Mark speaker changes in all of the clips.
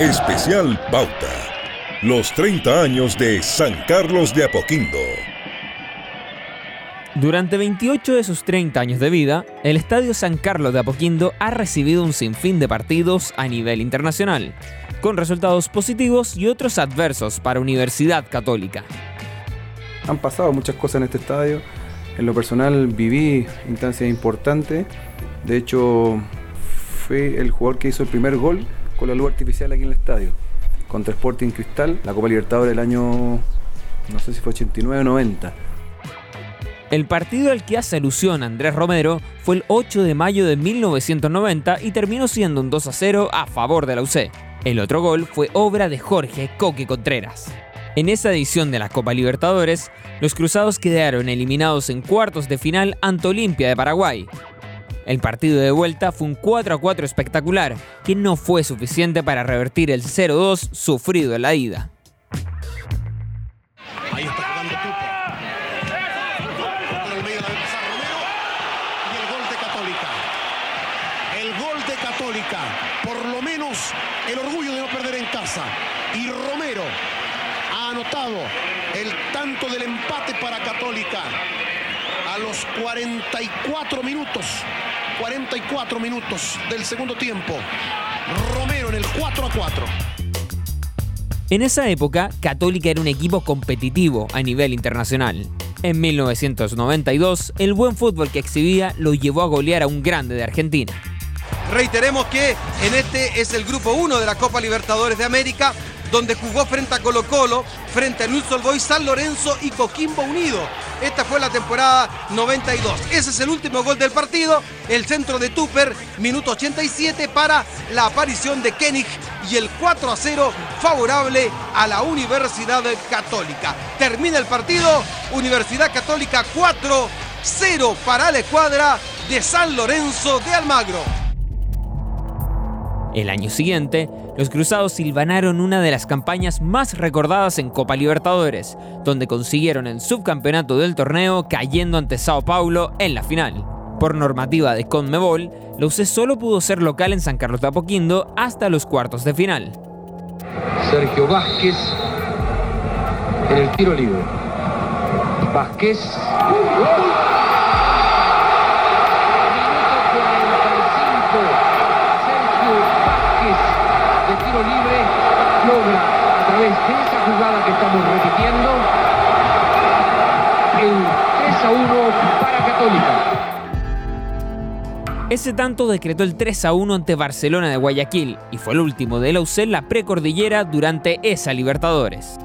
Speaker 1: Especial Pauta. Los 30 años de San Carlos de Apoquindo.
Speaker 2: Durante 28 de sus 30 años de vida, el Estadio San Carlos de Apoquindo ha recibido un sinfín de partidos a nivel internacional, con resultados positivos y otros adversos para Universidad Católica.
Speaker 3: Han pasado muchas cosas en este estadio. En lo personal viví instancias importantes. De hecho, fui el jugador que hizo el primer gol con la luz artificial aquí en el estadio, contra Sporting Cristal, la Copa Libertadores del año, no sé si fue 89 o 90.
Speaker 2: El partido al que hace alusión Andrés Romero fue el 8 de mayo de 1990 y terminó siendo un 2 a 0 a favor de la UC. El otro gol fue obra de Jorge Coque Contreras. En esa edición de la Copa Libertadores, los cruzados quedaron eliminados en cuartos de final ante Olimpia de Paraguay, el partido de vuelta fue un 4 a 4 espectacular, que no fue suficiente para revertir el 0-2 sufrido en la ida. El gol de Católica. Por lo menos el orgullo de no perder en casa. Y Romero ha anotado el tanto del empate para Católica a los 44 minutos 44 minutos del segundo tiempo. Romero en el 4 a 4. En esa época, Católica era un equipo competitivo a nivel internacional. En 1992, el buen fútbol que exhibía lo llevó a golear a un grande de Argentina.
Speaker 4: Reiteremos que en este es el grupo 1 de la Copa Libertadores de América, donde jugó frente a Colo Colo, frente a Newell's Boys, San Lorenzo y Coquimbo Unido. Esta fue la temporada 92. Ese es el último gol del partido. El centro de Tupper, minuto 87 para la aparición de Kennig y el 4 a 0 favorable a la Universidad Católica. Termina el partido, Universidad Católica 4 0 para la escuadra de San Lorenzo de Almagro.
Speaker 2: El año siguiente, los Cruzados silvanaron una de las campañas más recordadas en Copa Libertadores, donde consiguieron el subcampeonato del torneo cayendo ante Sao Paulo en la final. Por normativa de Conmebol, la UC solo pudo ser local en San Carlos de Apoquindo hasta los cuartos de final.
Speaker 5: Sergio Vázquez en el tiro libre. Vázquez. a través de esa jugada que estamos repitiendo el 3 a 1 para Católica.
Speaker 2: Ese tanto decretó el 3 a 1 ante Barcelona de Guayaquil y fue el último de la UC en la precordillera durante esa Libertadores.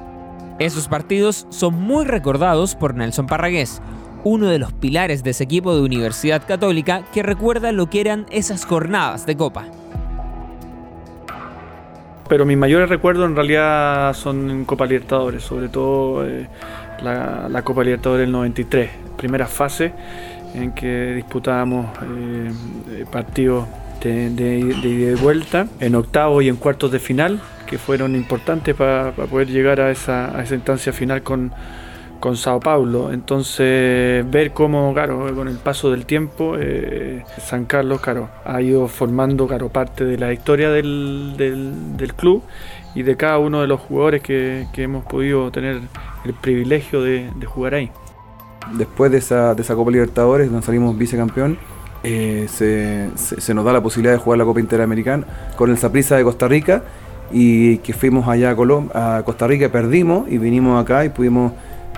Speaker 2: Esos partidos son muy recordados por Nelson Parragués, uno de los pilares de ese equipo de Universidad Católica que recuerda lo que eran esas jornadas de Copa
Speaker 6: pero mis mayores recuerdos en realidad son en Copa Libertadores, sobre todo eh, la, Copa Libertadores del 93, primera fase en que disputábamos eh, partidos de, ida y vuelta, en octavos y en cuartos de final, que fueron importantes para poder llegar a esa, a instancia final con, con Sao Paulo. Entonces, ver cómo, claro, con el paso del tiempo, eh, San Carlos, claro, ha ido formando, claro, parte de la historia del, del, club y de cada uno de los jugadores que, hemos podido tener el privilegio de, jugar ahí.
Speaker 3: Después de esa, de esa Copa Libertadores, donde salimos vicecampeón, eh, se, nos da la posibilidad de jugar la Copa Interamericana con el Saprissa de Costa Rica y que fuimos allá a, a Costa Rica, perdimos y vinimos acá y pudimos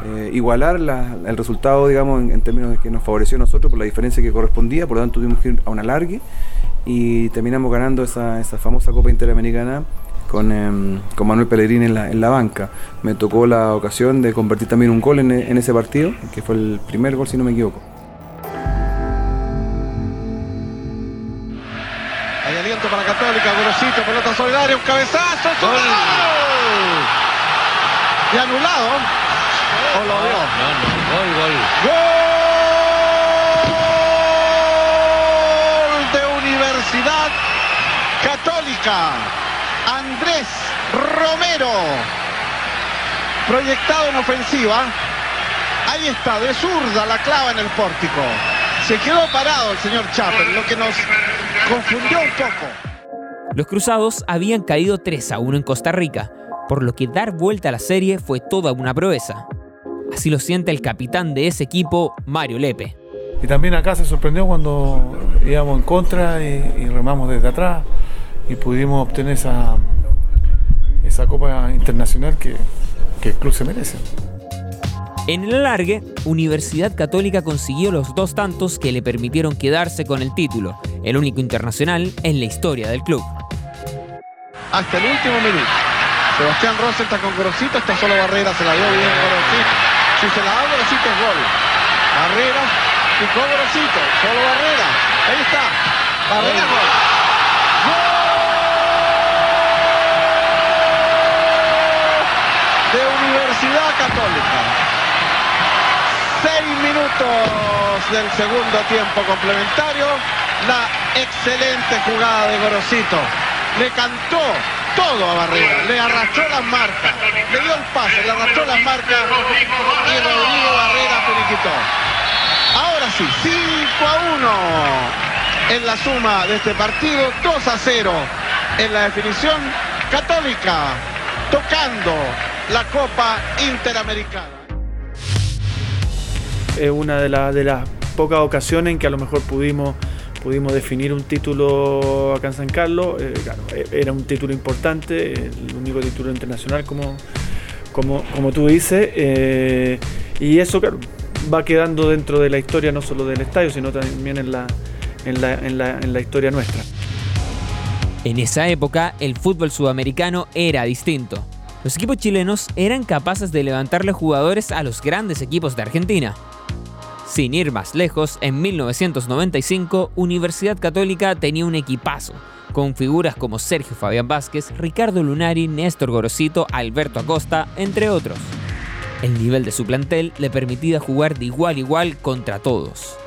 Speaker 3: eh, igualar el resultado, digamos, en, términos de que nos favoreció a nosotros por la diferencia que correspondía, por lo tanto tuvimos que ir a una largue y terminamos ganando esa, famosa Copa Interamericana con, em, con Manuel Pellegrini en la, en la, banca. Me tocó la ocasión de convertir también un gol en, en, ese partido, que fue el primer gol si no me equivoco.
Speaker 4: Hay aliento para Católica, Gorosito, pelota solidaria, un cabezazo, ¡Gol! Y anulado.
Speaker 7: No, no, gol, gol.
Speaker 4: Gol de Universidad Católica. Andrés Romero. Proyectado en ofensiva. Ahí está, de zurda la clava en el pórtico. Se quedó parado el señor Chapel, lo que nos confundió un poco.
Speaker 2: Los Cruzados habían caído 3 a 1 en Costa Rica, por lo que dar vuelta a la serie fue toda una proeza. Así lo siente el capitán de ese equipo, Mario Lepe.
Speaker 8: Y también acá se sorprendió cuando íbamos en contra y, y remamos desde atrás y pudimos obtener esa, esa Copa Internacional que, que el club se merece.
Speaker 2: En el alargue, Universidad Católica consiguió los dos tantos que le permitieron quedarse con el título, el único internacional en la historia del club.
Speaker 9: Hasta el último minuto. Sebastián Rossi está con Grosito, está solo Barrera, se la dio bien Grosito. Si se la da Grosito es gol. Barrera, picó Grosito, solo Barrera. Ahí está. Barrera gol. de Universidad Católica. Seis minutos del segundo tiempo complementario. La excelente jugada de Gorosito. Le cantó todo a Barrera. Le arrastró las marcas. Le dio el pase, le arrastró las marcas. Y Rodrigo Barrera finiquitó. Ahora sí, 5 a 1 en la suma de este partido. 2 a 0 en la definición. Católica tocando la Copa Interamericana.
Speaker 6: Es una de, la- de las pocas ocasiones en que a lo mejor pudimos, pudimos definir un título acá en San Carlos. Eh, claro, eh, era un título importante, el único título internacional, como, como, como tú dices. eh, y eso, claro, va quedando dentro de la historia no solo del estadio, sino también en la, en la, en la, en la historia nuestra.
Speaker 2: En esa época, el fútbol sudamericano era distinto. Los equipos chilenos eran capaces de levantarle jugadores a los grandes equipos de Argentina. Sin ir más lejos, en 1995, Universidad Católica tenía un equipazo, con figuras como Sergio Fabián Vázquez, Ricardo Lunari, Néstor Gorosito, Alberto Acosta, entre otros. El nivel de su plantel le permitía jugar de igual a igual contra todos.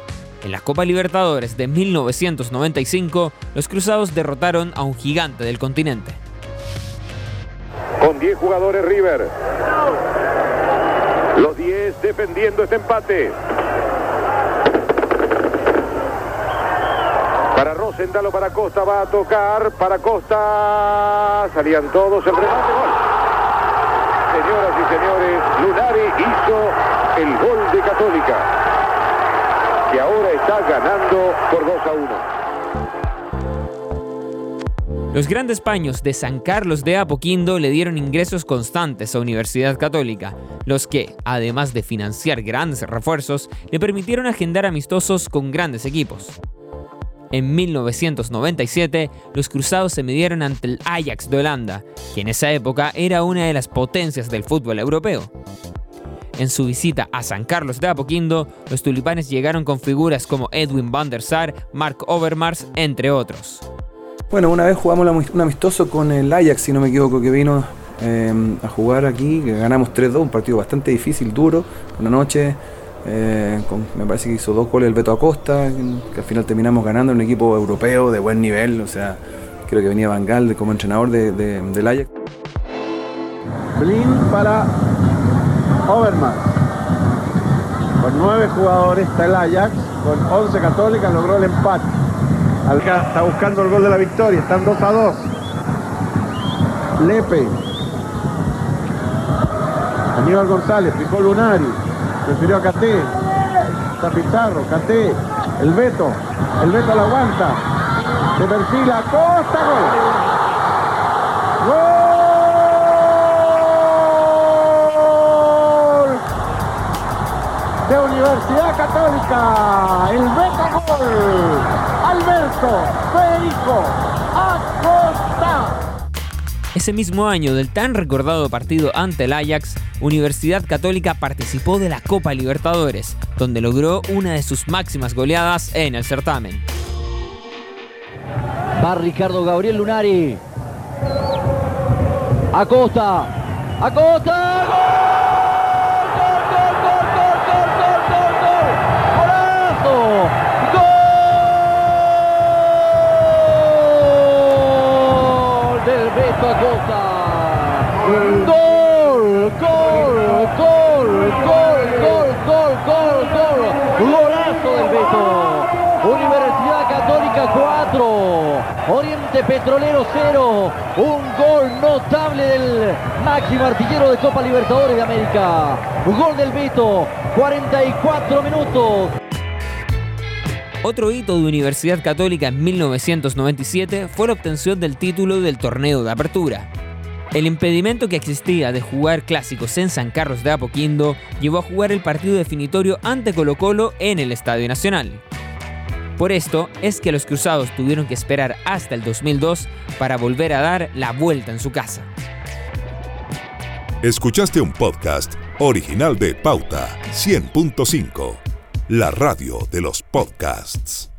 Speaker 2: En la Copa Libertadores de 1995, los Cruzados derrotaron a un gigante del continente.
Speaker 10: Con 10 jugadores River. Los 10 defendiendo este empate. Para Rosendalo, para Costa, va a tocar, para Costa, salían todos, el remate, gol. Señoras y señores, Lunari hizo el gol de Católica, que ahora está ganando por 2 a 1.
Speaker 2: Los grandes paños de San Carlos de Apoquindo le dieron ingresos constantes a Universidad Católica, los que, además de financiar grandes refuerzos, le permitieron agendar amistosos con grandes equipos. En 1997, los cruzados se midieron ante el Ajax de Holanda, que en esa época era una de las potencias del fútbol europeo. En su visita a San Carlos de Apoquindo, los tulipanes llegaron con figuras como Edwin van der Sar, Mark Overmars, entre otros.
Speaker 3: Bueno, una vez jugamos un amistoso con el Ajax, si no me equivoco, que vino eh, a jugar aquí, que ganamos 3-2, un partido bastante difícil, duro, una noche. eh, me parece que hizo dos goles el Beto Acosta, que, al final terminamos ganando un equipo europeo de buen nivel, o sea, creo que venía Van como entrenador de- de- del Ajax.
Speaker 11: Blin para Overmars. Con nueve jugadores está el Ajax, con 11 católicas logró el empate. Alca está buscando el gol de la victoria, están 2 a 2. Lepe. Aníbal González, picó Lunari, prefirió a Caté. Está Pizarro, Caté, el Beto, el Beto la aguanta. Se perfila, Costa, gol. Universidad Católica, el Beto Gol. Alberto Federico Acosta.
Speaker 2: Ese mismo año del tan recordado partido ante el Ajax, Universidad Católica participó de la Copa Libertadores, donde logró una de sus máximas goleadas en el certamen.
Speaker 12: Va Ricardo Gabriel Lunari. Acosta. Acosta. ¡Golazo! Costa, Costa. Gol, gol, gol, gol, gol, gol, gol, gol. Golazo del Beto. Universidad Católica 4, Oriente Petrolero 0. Un gol notable del máximo artillero de Copa Libertadores de América. Gol del Beto, 44 minutos.
Speaker 2: Otro hito de Universidad Católica en 1997 fue la obtención del título del torneo de apertura. El impedimento que existía de jugar clásicos en San Carlos de Apoquindo llevó a jugar el partido definitorio ante Colo Colo en el Estadio Nacional. Por esto es que los cruzados tuvieron que esperar hasta el 2002 para volver a dar la vuelta en su casa.
Speaker 1: Escuchaste un podcast original de Pauta 100.5, la radio de los podcasts.